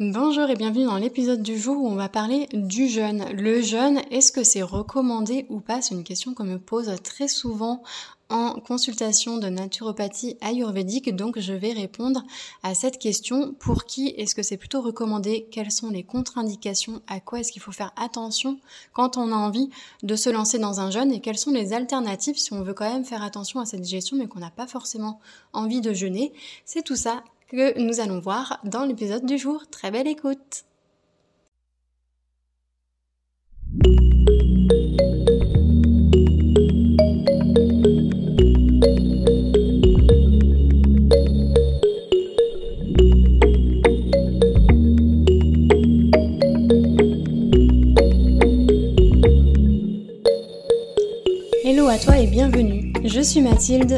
Bonjour et bienvenue dans l'épisode du jour où on va parler du jeûne. Le jeûne, est-ce que c'est recommandé ou pas? C'est une question qu'on me pose très souvent en consultation de naturopathie ayurvédique, donc je vais répondre à cette question. Pour qui est-ce que c'est plutôt recommandé? Quelles sont les contre-indications? À quoi est-ce qu'il faut faire attention quand on a envie de se lancer dans un jeûne? Et quelles sont les alternatives si on veut quand même faire attention à cette digestion mais qu'on n'a pas forcément envie de jeûner? C'est tout ça que nous allons voir dans l'épisode du jour. Très belle écoute Hello à toi et bienvenue je suis Mathilde,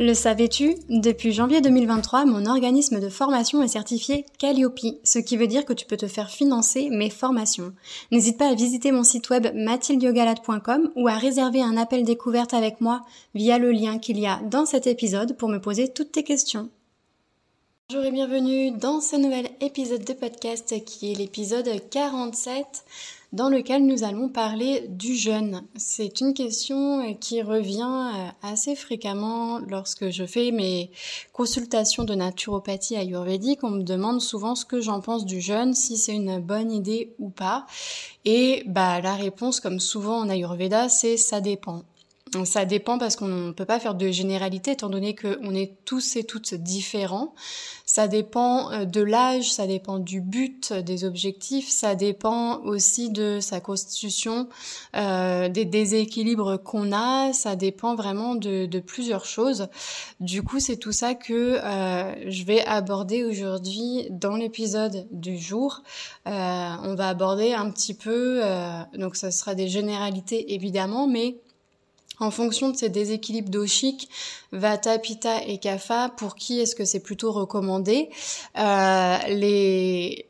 Le savais-tu? Depuis janvier 2023, mon organisme de formation est certifié Calliope, ce qui veut dire que tu peux te faire financer mes formations. N'hésite pas à visiter mon site web mathildiogalade.com ou à réserver un appel découverte avec moi via le lien qu'il y a dans cet épisode pour me poser toutes tes questions. Bonjour et bienvenue dans ce nouvel épisode de podcast qui est l'épisode 47 dans lequel nous allons parler du jeûne. C'est une question qui revient euh, assez fréquemment lorsque je fais mes consultations de naturopathie ayurvédique. On me demande souvent ce que j'en pense du jeûne, si c'est une bonne idée ou pas. Et bah la réponse, comme souvent en ayurveda, c'est ça dépend. Ça dépend parce qu'on ne peut pas faire de généralité étant donné qu'on est tous et toutes différents. Ça dépend euh, de l'âge, ça dépend du but, des objectifs, ça dépend aussi de sa constitution, euh, des déséquilibres qu'on a, ça dépend vraiment de, plusieurs choses. Du coup, c'est tout ça que euh, je vais aborder aujourd'hui dans l'épisode du jour. on va aborder un petit peu, donc ça sera des généralités évidemment, mais en fonction de ces déséquilibres doshiques, Vata, Pitta et Kapha, pour qui est-ce que c'est plutôt recommandé euh, Les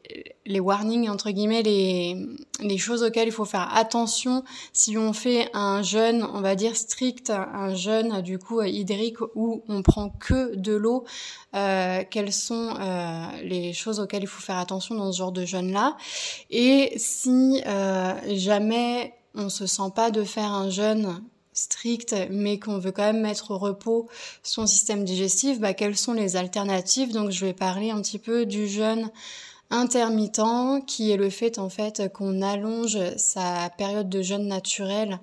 les warnings entre guillemets, les les choses auxquelles il faut faire attention si on fait un jeûne, on va dire strict, un jeûne du coup hydrique où on prend que de l'eau. Euh, quelles sont euh, les choses auxquelles il faut faire attention dans ce genre de jeûne là Et si euh, jamais on se sent pas de faire un jeûne strict, mais qu'on veut quand même mettre au repos son système digestif, bah, quelles sont les alternatives? Donc je vais parler un petit peu du jeûne intermittent, qui est le fait en fait qu'on allonge sa période de jeûne naturel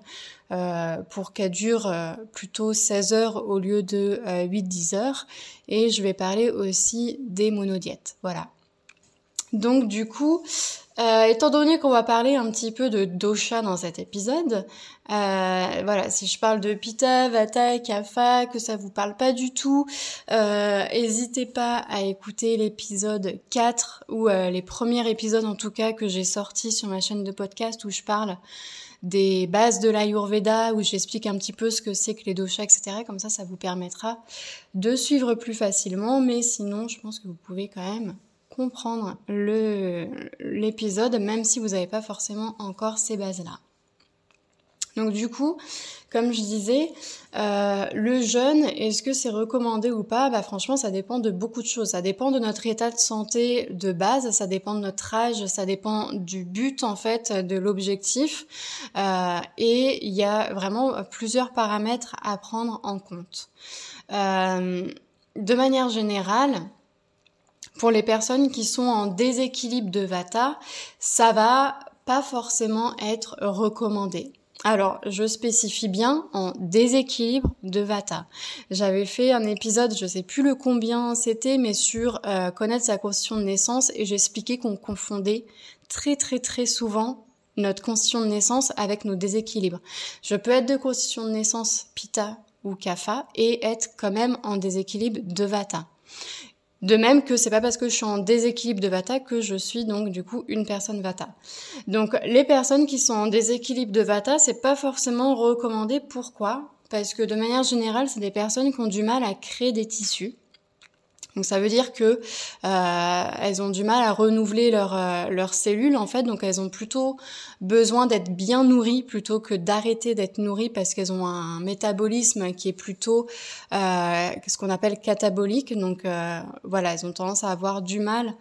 euh, pour qu'elle dure euh, plutôt 16 heures au lieu de 8-10 euh, heures. Et je vais parler aussi des monodiètes. Voilà. Donc du coup, euh, étant donné qu'on va parler un petit peu de dosha dans cet épisode, euh, voilà, si je parle de Pitta, Vata, Kapha, que ça vous parle pas du tout, euh, n'hésitez pas à écouter l'épisode 4 ou les premiers épisodes en tout cas que j'ai sortis sur ma chaîne de podcast où je parle des bases de l'Ayurveda, où j'explique un petit peu ce que c'est que les doshas, etc. Comme ça, ça vous permettra de suivre plus facilement. Mais sinon, je pense que vous pouvez quand même comprendre l'épisode, même si vous n'avez pas forcément encore ces bases-là. Donc du coup, comme je disais, euh, le jeûne, est-ce que c'est recommandé ou pas? Bah franchement, ça dépend de beaucoup de choses. Ça dépend de notre état de santé de base, ça dépend de notre âge, ça dépend du but en fait, de l'objectif. Euh, et il y a vraiment plusieurs paramètres à prendre en compte. Euh, de manière générale, pour les personnes qui sont en déséquilibre de Vata, ça va pas forcément être recommandé. Alors, je spécifie bien en déséquilibre de Vata. J'avais fait un épisode, je sais plus le combien c'était, mais sur euh, connaître sa constitution de naissance et j'expliquais qu'on confondait très très très souvent notre constitution de naissance avec nos déséquilibres. Je peux être de constitution de naissance Pitta ou Kapha et être quand même en déséquilibre de Vata. De même que c'est pas parce que je suis en déséquilibre de Vata que je suis donc du coup une personne Vata. Donc les personnes qui sont en déséquilibre de Vata, c'est pas forcément recommandé. Pourquoi? Parce que de manière générale, c'est des personnes qui ont du mal à créer des tissus. Donc ça veut dire que euh, elles ont du mal à renouveler euh, leurs cellules en fait, donc elles ont plutôt besoin d'être bien nourries plutôt que d'arrêter d'être nourries parce qu'elles ont un métabolisme qui est plutôt euh, ce qu'on appelle catabolique. Donc euh, voilà, elles ont tendance à avoir du mal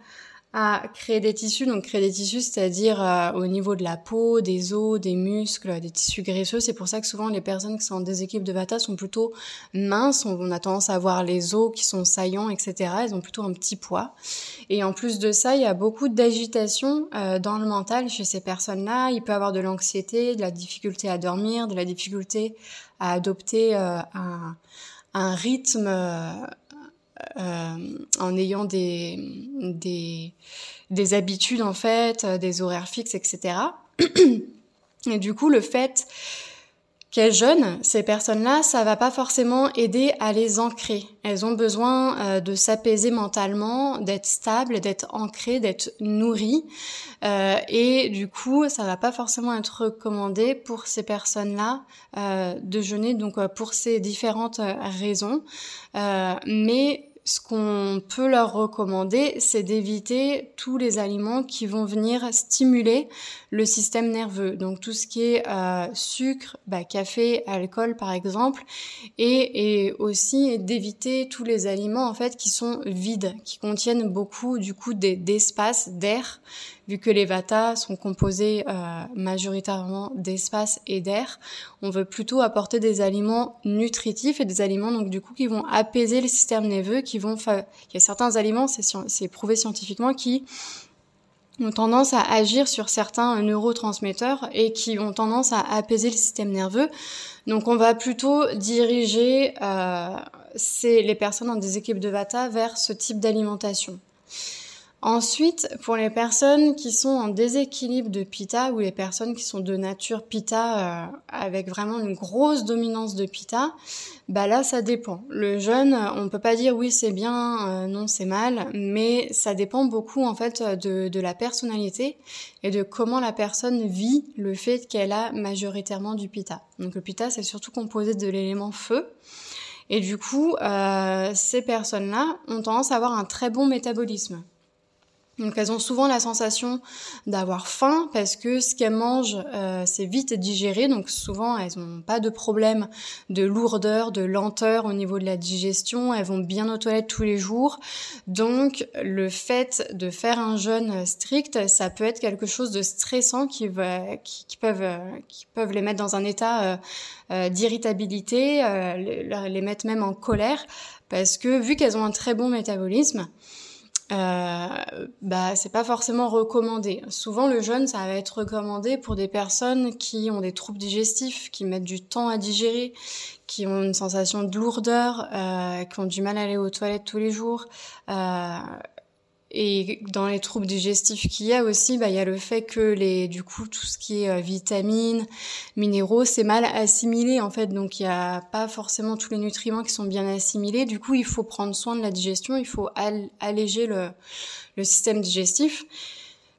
à créer des tissus. Donc créer des tissus, c'est-à-dire euh, au niveau de la peau, des os, des muscles, des tissus graisseux. C'est pour ça que souvent les personnes qui sont en déséquilibre de Vata sont plutôt minces. On a tendance à voir les os qui sont saillants, etc. Elles ont plutôt un petit poids. Et en plus de ça, il y a beaucoup d'agitation euh, dans le mental chez ces personnes-là. Il peut avoir de l'anxiété, de la difficulté à dormir, de la difficulté à adopter euh, un, un rythme euh, en ayant des, des, des habitudes en fait, euh, des horaires fixes, etc. Et du coup, le fait qu'elles jeûnent, ces personnes-là, ça va pas forcément aider à les ancrer. Elles ont besoin euh, de s'apaiser mentalement, d'être stables, d'être ancrées, d'être nourries. Euh, et du coup, ça va pas forcément être recommandé pour ces personnes-là euh, de jeûner, donc pour ces différentes raisons. mais ce qu'on peut leur recommander, c'est d'éviter tous les aliments qui vont venir stimuler le système nerveux. Donc tout ce qui est euh, sucre, bah, café, alcool par exemple, et, et aussi d'éviter tous les aliments en fait qui sont vides, qui contiennent beaucoup du coup d'espace, d'air, vu que les vatas sont composés euh, majoritairement d'espace et d'air. On veut plutôt apporter des aliments nutritifs et des aliments donc du coup qui vont apaiser le système nerveux, qui vont, il y a certains aliments, c'est prouvé scientifiquement, qui ont tendance à agir sur certains neurotransmetteurs et qui ont tendance à apaiser le système nerveux. Donc on va plutôt diriger euh, les personnes en déséquilibre de Vata vers ce type d'alimentation. Ensuite, pour les personnes qui sont en déséquilibre de Pitta ou les personnes qui sont de nature Pitta euh, avec vraiment une grosse dominance de Pitta, bah là ça dépend. Le jeûne, on peut pas dire oui c'est bien, euh, non c'est mal, mais ça dépend beaucoup en fait de, de la personnalité et de comment la personne vit le fait qu'elle a majoritairement du Pitta. Donc le Pitta c'est surtout composé de l'élément feu. Et du coup, euh, ces personnes-là ont tendance à avoir un très bon métabolisme. Donc elles ont souvent la sensation d'avoir faim parce que ce qu'elles mangent, euh, c'est vite digéré. Donc souvent, elles n'ont pas de problème de lourdeur, de lenteur au niveau de la digestion. Elles vont bien aux toilettes tous les jours. Donc le fait de faire un jeûne strict, ça peut être quelque chose de stressant qui, va, qui, peuvent, qui peuvent les mettre dans un état euh, euh, d'irritabilité, les mettre même en colère. Parce que vu qu'elles ont un très bon métabolisme, euh, bah c'est pas forcément recommandé. Souvent le jeûne ça va être recommandé pour des personnes qui ont des troubles digestifs, qui mettent du temps à digérer, qui ont une sensation de lourdeur, euh, qui ont du mal à aller aux toilettes tous les jours, euh, et dans les troubles digestifs qu'il y a aussi, bah, il y a le fait que les, du coup, tout ce qui est euh, vitamines, minéraux, c'est mal assimilé en fait. Donc il n'y a pas forcément tous les nutriments qui sont bien assimilés. Du coup, il faut prendre soin de la digestion, il faut alléger le, le système digestif.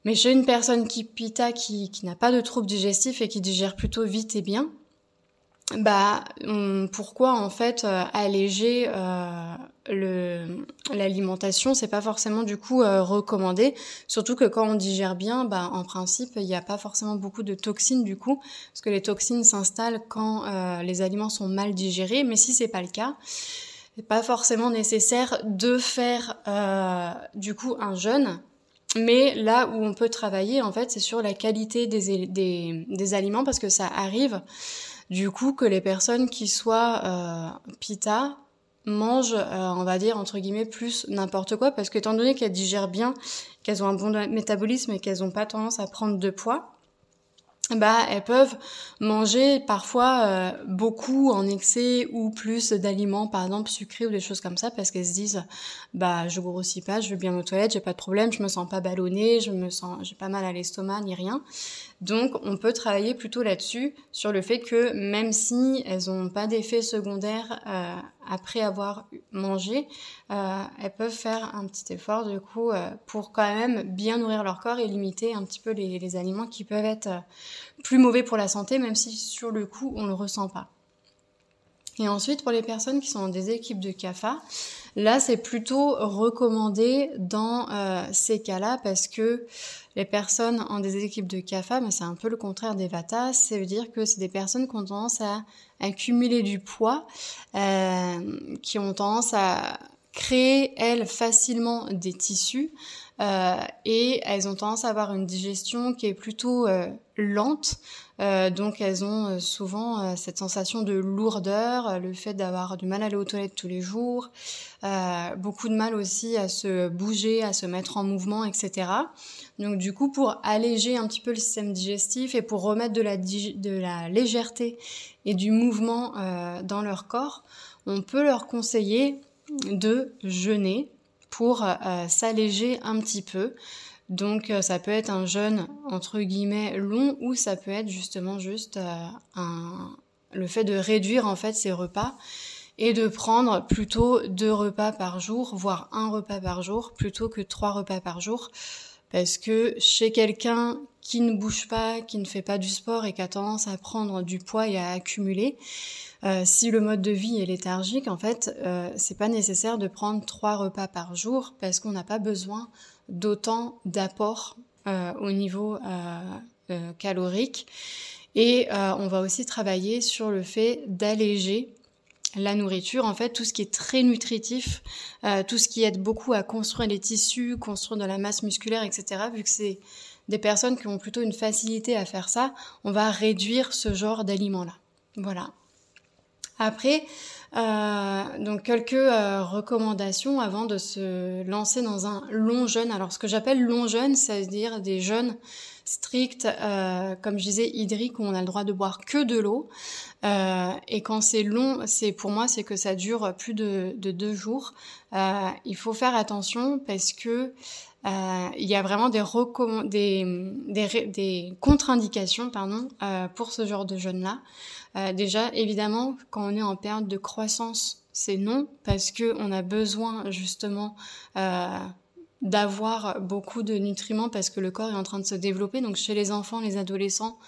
Mais chez une personne qui pita, qui, qui n'a pas de troubles digestifs et qui digère plutôt vite et bien, bah pourquoi en fait euh, alléger euh, l'alimentation c'est pas forcément du coup euh, recommandé. Surtout que quand on digère bien bah en principe il n'y a pas forcément beaucoup de toxines du coup parce que les toxines s'installent quand euh, les aliments sont mal digérés. Mais si c'est pas le cas c'est pas forcément nécessaire de faire du coup un jeûne. Mais là où on peut travailler en fait c'est sur la qualité des, des, des aliments parce que ça arrive du coup que les personnes qui soient euh, pita mangent, euh, on va dire, entre guillemets, plus n'importe quoi, parce qu'étant donné qu'elles digèrent bien, qu'elles ont un bon métabolisme et qu'elles n'ont pas tendance à prendre de poids, bah elles peuvent manger parfois euh, beaucoup en excès ou plus d'aliments par exemple sucrés ou des choses comme ça parce qu'elles se disent bah je grossis pas je vais bien aux toilettes j'ai pas de problème je me sens pas ballonnée je me sens j'ai pas mal à l'estomac ni rien donc on peut travailler plutôt là-dessus sur le fait que même si elles ont pas d'effet secondaire euh, après avoir mangé, elles peuvent faire un petit effort du coup pour quand même bien nourrir leur corps et limiter un petit peu les, aliments qui peuvent être plus mauvais pour la santé, même si sur le coup on le ressent pas. Et ensuite, pour les personnes qui sont dans des équipes de CAFA, là, c'est plutôt recommandé dans euh, ces cas-là parce que les personnes en des équipes de CAFA, mais c'est un peu le contraire des VATA, ça veut dire que c'est des personnes qui ont tendance à accumuler du poids, euh, qui ont tendance à créer, elles, facilement des tissus, et elles ont tendance à avoir une digestion qui est plutôt euh, lente. Euh, donc elles ont souvent cette sensation de lourdeur, le fait d'avoir du mal à aller aux toilettes tous les jours, beaucoup de mal aussi à se bouger, à se mettre en mouvement, etc. Donc du coup, pour alléger un petit peu le système digestif et pour remettre de la, de la légèreté et du mouvement dans leur corps, on peut leur conseiller de jeûner pour euh, s'alléger un petit peu. Donc euh, ça peut être un jeûne entre guillemets long ou ça peut être justement juste euh, un, le fait de réduire en fait ses repas et de prendre plutôt deux repas par jour, voire un repas par jour, plutôt que trois repas par jour. Parce que chez quelqu'un qui ne bouge pas, qui ne fait pas du sport et qui a tendance à prendre du poids et à accumuler, euh, si le mode de vie est léthargique, en fait, euh, c'est pas nécessaire de prendre trois repas par jour parce qu'on n'a pas besoin d'autant d'apport euh, au niveau calorique. Et on va aussi travailler sur le fait d'alléger la nourriture, en fait, tout ce qui est très nutritif, tout ce qui aide beaucoup à construire les tissus, construire de la masse musculaire, etc. Vu que c'est des personnes qui ont plutôt une facilité à faire ça, on va réduire ce genre d'aliments-là. Voilà. Après, euh, donc quelques euh, recommandations avant de se lancer dans un long jeûne. Alors ce que j'appelle long jeûne, c'est-à-dire des jeûnes stricts, euh, comme je disais, hydriques, où on a le droit de boire que de l'eau. et quand c'est long, c'est pour moi, c'est que ça dure plus de, deux jours. il faut faire attention parce que il y a vraiment des, des, des, des contre-indications pardon, pour ce genre de jeûne-là. Euh, déjà, évidemment, quand on est en période de croissance, c'est non, parce que on a besoin justement euh, d'avoir beaucoup de nutriments parce que le corps est en train de se développer. Donc chez les enfants, les adolescents,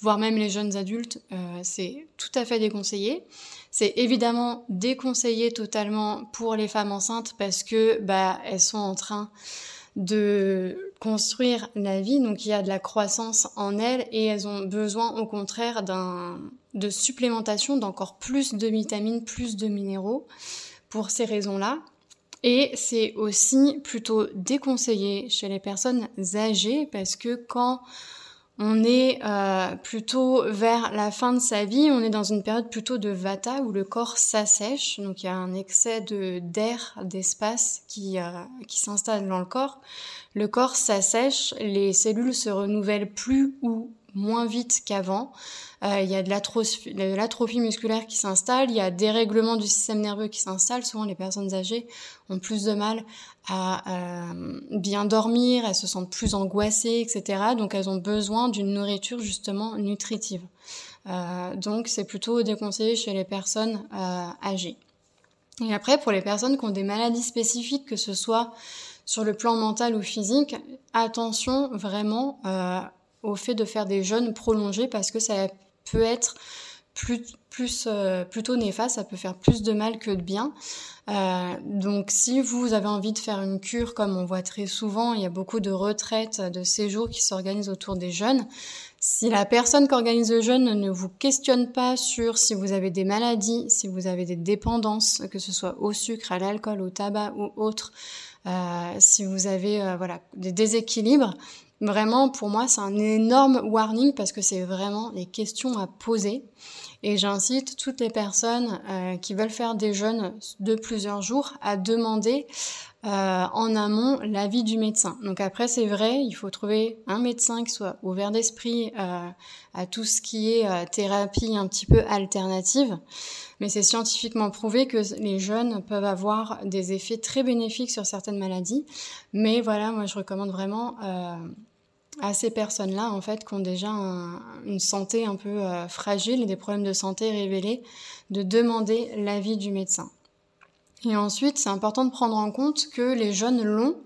voire même les jeunes adultes, euh, c'est tout à fait déconseillé. C'est évidemment déconseillé totalement pour les femmes enceintes parce que bah elles sont en train de construire la vie, donc il y a de la croissance en elles et elles ont besoin au contraire d'un de supplémentation d'encore plus de vitamines, plus de minéraux pour ces raisons-là. Et c'est aussi plutôt déconseillé chez les personnes âgées parce que quand on est euh, plutôt vers la fin de sa vie, on est dans une période plutôt de vata où le corps s'assèche, donc il y a un excès de d'air, d'espace qui, euh, qui s'installe dans le corps. Le corps s'assèche, les cellules se renouvellent plus ou moins vite qu'avant. Euh, il y a de l'atrophie musculaire qui s'installe, il y a des règlements du système nerveux qui s'installent. Souvent, les personnes âgées ont plus de mal à euh, bien dormir, elles se sentent plus angoissées, etc. Donc, elles ont besoin d'une nourriture justement nutritive. Euh, donc, c'est plutôt déconseillé chez les personnes âgées. Et après, pour les personnes qui ont des maladies spécifiques, que ce soit sur le plan mental ou physique, attention vraiment au fait de faire des jeûnes prolongés parce que ça peut être plus, plus euh, plutôt néfaste, ça peut faire plus de mal que de bien. Euh, donc si vous avez envie de faire une cure, comme on voit très souvent, il y a beaucoup de retraites, de séjours qui s'organisent autour des jeûnes. Si la personne qui organise le jeûne ne vous questionne pas sur si vous avez des maladies, si vous avez des dépendances, que ce soit au sucre, à l'alcool, au tabac ou autre, euh, si vous avez voilà des déséquilibres, Vraiment, pour moi, c'est un énorme warning parce que c'est vraiment les questions à poser. Et j'incite toutes les personnes euh, qui veulent faire des jeûnes de plusieurs jours à demander en amont l'avis du médecin. Donc après, c'est vrai, il faut trouver un médecin qui soit ouvert d'esprit euh, à tout ce qui est thérapie un petit peu alternative. Mais c'est scientifiquement prouvé que les jeunes peuvent avoir des effets très bénéfiques sur certaines maladies. Mais voilà, moi je recommande vraiment euh, à ces personnes-là, en fait, qui ont déjà une santé un peu euh, fragile des problèmes de santé révélés, de demander l'avis du médecin. Et ensuite, c'est important de prendre en compte que les jeûnes longs,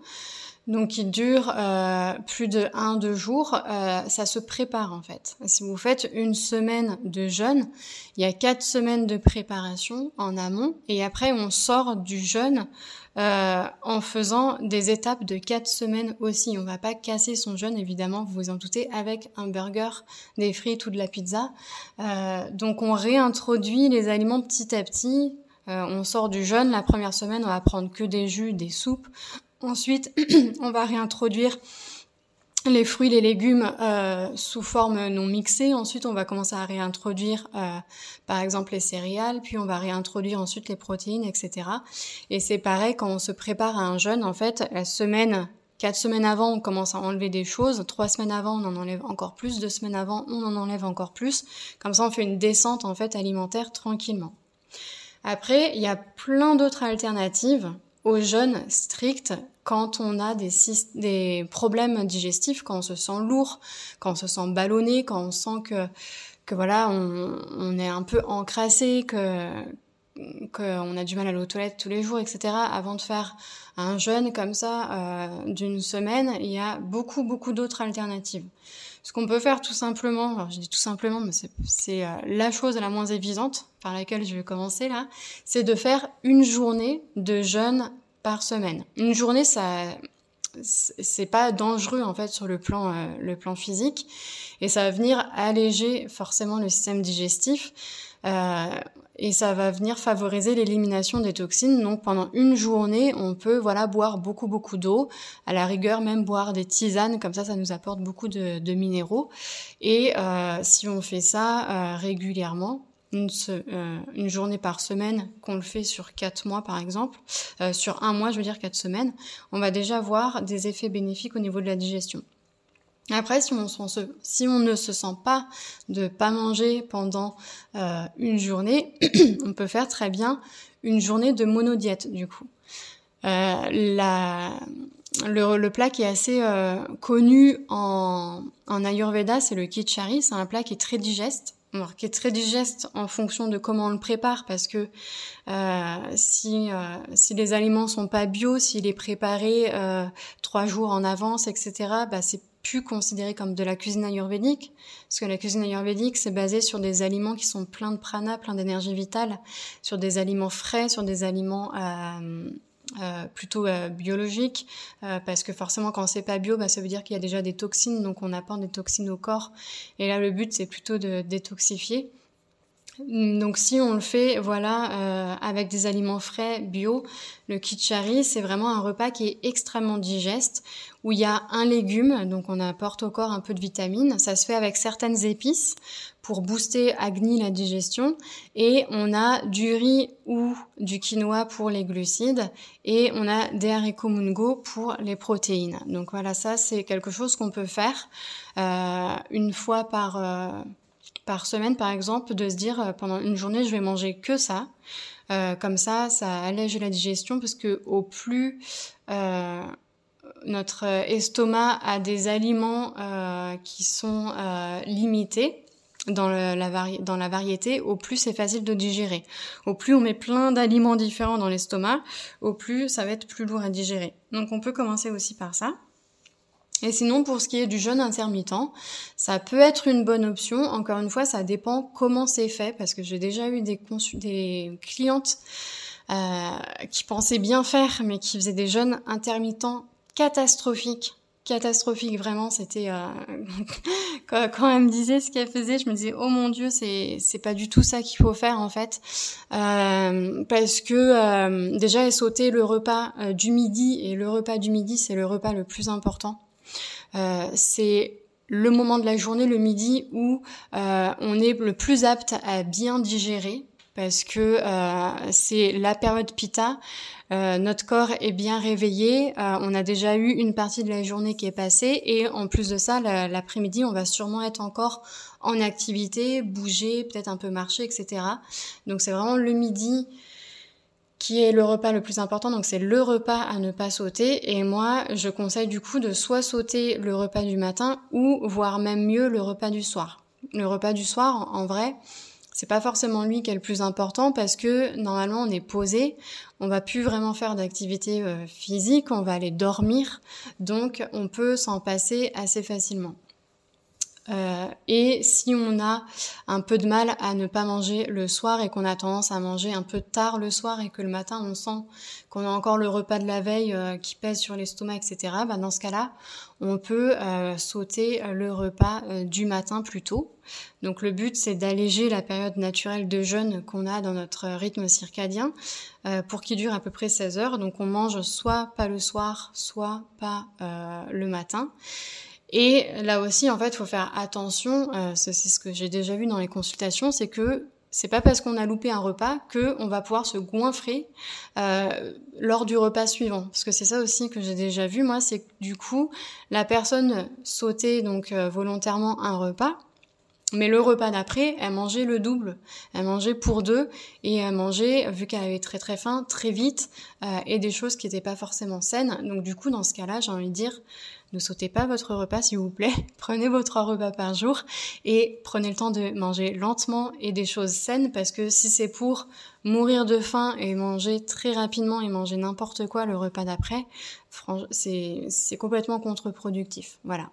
donc qui durent euh, plus de 1-2 jours, euh, ça se prépare en fait. Si vous faites une semaine de jeûne, il y a 4 semaines de préparation en amont, et après on sort du jeûne euh, en faisant des étapes de 4 semaines aussi. On va pas casser son jeûne, évidemment, vous vous en doutez, avec un burger, des frites ou de la pizza. donc on réintroduit les aliments petit à petit euh, on sort du jeûne, la première semaine, on va prendre que des jus, des soupes. Ensuite, on va réintroduire les fruits, les légumes euh, sous forme non mixée. Ensuite, on va commencer à réintroduire, euh, par exemple, les céréales. Puis, on va réintroduire ensuite les protéines, etc. Et c'est pareil quand on se prépare à un jeûne. En fait, la semaine, quatre semaines avant, on commence à enlever des choses. Trois semaines avant, on en enlève encore plus. Deux semaines avant, on en enlève encore plus. Comme ça, on fait une descente en fait alimentaire tranquillement. Après, il y a plein d'autres alternatives au jeûne strict quand on a des, des problèmes digestifs, quand on se sent lourd, quand on se sent ballonné, quand on sent que, que voilà, on est un peu encrassé, que qu'on a du mal à aller aux toilettes tous les jours, etc. Avant de faire un jeûne comme ça euh, d'une semaine, il y a beaucoup beaucoup d'autres alternatives. Ce qu'on peut faire tout simplement, alors je dis tout simplement, mais c'est euh, la chose la moins évidente par laquelle je vais commencer là, c'est de faire une journée de jeûne par semaine. Une journée, ça, c'est pas dangereux en fait sur le plan euh, le plan physique et ça va venir alléger forcément le système digestif euh, et ça va venir favoriser l'élimination des toxines. Donc pendant une journée, on peut voilà boire beaucoup beaucoup d'eau, à la rigueur même boire des tisanes, comme ça ça nous apporte beaucoup de, de minéraux. Et euh, si on fait ça euh, régulièrement, une, euh, une, journée par semaine, qu'on le fait sur quatre mois par exemple, euh, sur un mois je veux dire quatre semaines, on va déjà voir des effets bénéfiques au niveau de la digestion. Après, si on, ne se sent pas de pas manger pendant euh, une journée, on peut faire très bien une journée de monodiète du coup. Euh, le, plat qui est assez euh, connu en, Ayurveda, c'est le kichari. C'est un plat qui est très digeste, qui est très digeste en fonction de comment on le prépare, parce que si les aliments sont pas bio, s'il est préparé trois jours en avance, etc., bah c'est plus considéré comme de la cuisine ayurvédique, parce que la cuisine ayurvédique, c'est basé sur des aliments qui sont pleins de prana, pleins d'énergie vitale, sur des aliments frais, sur des aliments euh, euh, plutôt euh, biologiques, euh, parce que forcément quand c'est pas bio, bah, ça veut dire qu'il y a déjà des toxines, donc on apporte des toxines au corps, et là le but c'est plutôt de détoxifier. Donc si on le fait voilà euh, avec des aliments frais bio, le kichari c'est vraiment un repas qui est extrêmement digeste où il y a un légume donc on apporte au corps un peu de vitamines, ça se fait avec certaines épices pour booster Agni la digestion. Et on a du riz ou du quinoa pour les glucides. Et on a des haricots mungo pour les protéines. Donc voilà ça c'est quelque chose qu'on peut faire euh, une fois par euh, par semaine, par exemple, de se dire euh, pendant une journée, je vais manger que ça. Euh, comme ça, ça allège la digestion parce que au plus euh, notre estomac a des aliments qui sont limités, dans, la dans la variété, au plus c'est facile de digérer. Au plus on met plein d'aliments différents dans l'estomac, au plus ça va être plus lourd à digérer. Donc on peut commencer aussi par ça. Et sinon, pour ce qui est du jeûne intermittent, ça peut être une bonne option. Encore une fois, ça dépend comment c'est fait, parce que j'ai déjà eu des, des clientes euh, qui pensaient bien faire, mais qui faisaient des jeûnes intermittents catastrophiques. Catastrophiques, vraiment, c'était euh, quand, elle me disait ce qu'elle faisait, je me disais oh mon dieu, c'est c'est pas du tout ça qu'il faut faire en fait, euh, parce que euh, déjà elle sautait le repas euh, du midi et le repas du midi c'est le repas le plus important c'est le moment de la journée, le midi, où euh, on est le plus apte à bien digérer parce que euh, c'est la période pita. notre corps est bien réveillé. on a déjà eu une partie de la journée qui est passée et en plus de ça, l'après-midi, on va sûrement être encore en activité, bouger, peut-être un peu marcher, etc. Donc c'est vraiment le midi qui est le repas le plus important, donc c'est le repas à ne pas sauter. Et moi, je conseille du coup de soit sauter le repas du matin ou voire même mieux le repas du soir. Le repas du soir, en vrai, c'est pas forcément lui qui est le plus important parce que normalement on est posé, on va plus vraiment faire d'activité euh, physique, on va aller dormir, donc on peut s'en passer assez facilement. Euh, et si on a un peu de mal à ne pas manger le soir et qu'on a tendance à manger un peu tard le soir et que le matin on sent qu'on a encore le repas de la veille euh, qui pèse sur l'estomac, etc., bah dans ce cas-là, on peut euh, sauter le repas du matin plus tôt. Donc le but c'est d'alléger la période naturelle de jeûne qu'on a dans notre rythme circadien pour qu'il dure à peu près 16 heures. Donc on mange soit pas le soir, soit pas le matin. Et là aussi, en fait, il faut faire attention. Euh, c'est ce que j'ai déjà vu dans les consultations, c'est que c'est pas parce qu'on a loupé un repas que on va pouvoir se goinfrer euh, lors du repas suivant. Parce que c'est ça aussi que j'ai déjà vu moi, c'est que du coup la personne sautait donc euh, volontairement un repas mais le repas d'après, elle mangeait le double. Elle mangeait pour deux et elle mangeait, vu qu'elle avait très très faim, très vite euh, et des choses qui n'étaient pas forcément saines. Donc du coup, dans ce cas-là, j'ai envie de dire, ne sautez pas votre repas s'il vous plaît. prenez vos trois repas par jour et prenez le temps de manger lentement et des choses saines parce que si c'est pour mourir de faim et manger très rapidement et manger n'importe quoi le repas d'après, c'est complètement contre-productif. Voilà.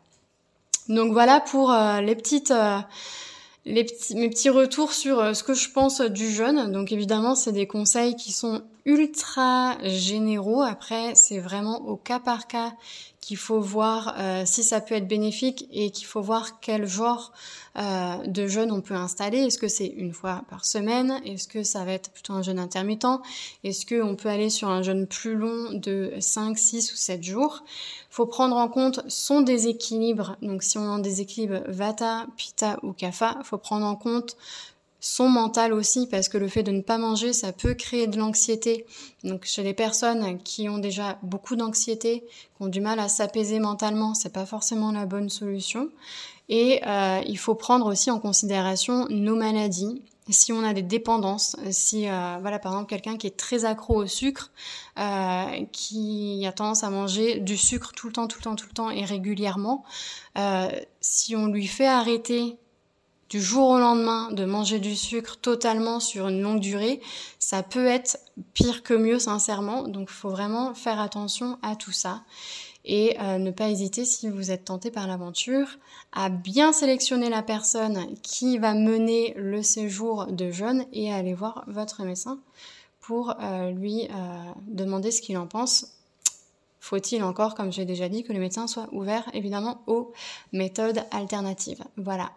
Donc voilà pour euh, les petites euh, petits, mes petits retours sur euh, ce que je pense du jeûne. Donc évidemment, c'est des conseils qui sont ultra généraux. Après, c'est vraiment au cas par cas qu'il faut voir si ça peut être bénéfique et qu'il faut voir quel genre de jeûne on peut installer. Est-ce que c'est une fois par semaine? Est-ce que ça va être plutôt un jeûne intermittent? Est-ce qu'on peut aller sur un jeûne plus long de 5, 6 ou 7 jours? Faut prendre en compte son déséquilibre. Donc si on a un déséquilibre Vata, Pitta ou Kapha, faut prendre en compte son mental aussi parce que le fait de ne pas manger ça peut créer de l'anxiété. Donc chez les personnes qui ont déjà beaucoup d'anxiété qui ont du mal à s'apaiser mentalement c'est pas forcément la bonne solution. Et euh, il faut prendre aussi en considération nos maladies si on a des dépendances, si euh, voilà par exemple quelqu'un qui est très accro au sucre, euh, qui a tendance à manger du sucre tout le temps, tout le temps, tout le temps et régulièrement, euh, si on lui fait arrêter du jour au lendemain de manger du sucre totalement sur une longue durée, ça peut être pire que mieux sincèrement. Donc il faut vraiment faire attention à tout ça et euh, ne pas hésiter si vous êtes tenté par l'aventure à bien sélectionner la personne qui va mener le séjour de jeûne et à aller voir votre médecin pour euh, lui euh, demander ce qu'il en pense. Faut-il encore, comme j'ai déjà dit, que le médecin soit ouvert évidemment aux méthodes alternatives? Voilà.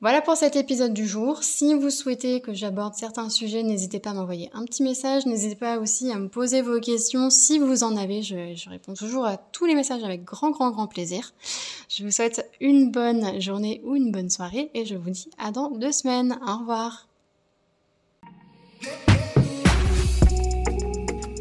Voilà pour cet épisode du jour. Si vous souhaitez que j'aborde certains sujets, n'hésitez pas à m'envoyer un petit message. N'hésitez pas aussi à me poser vos questions. Si vous en avez, je, réponds toujours à tous les messages avec grand, grand, grand plaisir. Je vous souhaite une bonne journée ou une bonne soirée et je vous dis à dans deux semaines. Au revoir.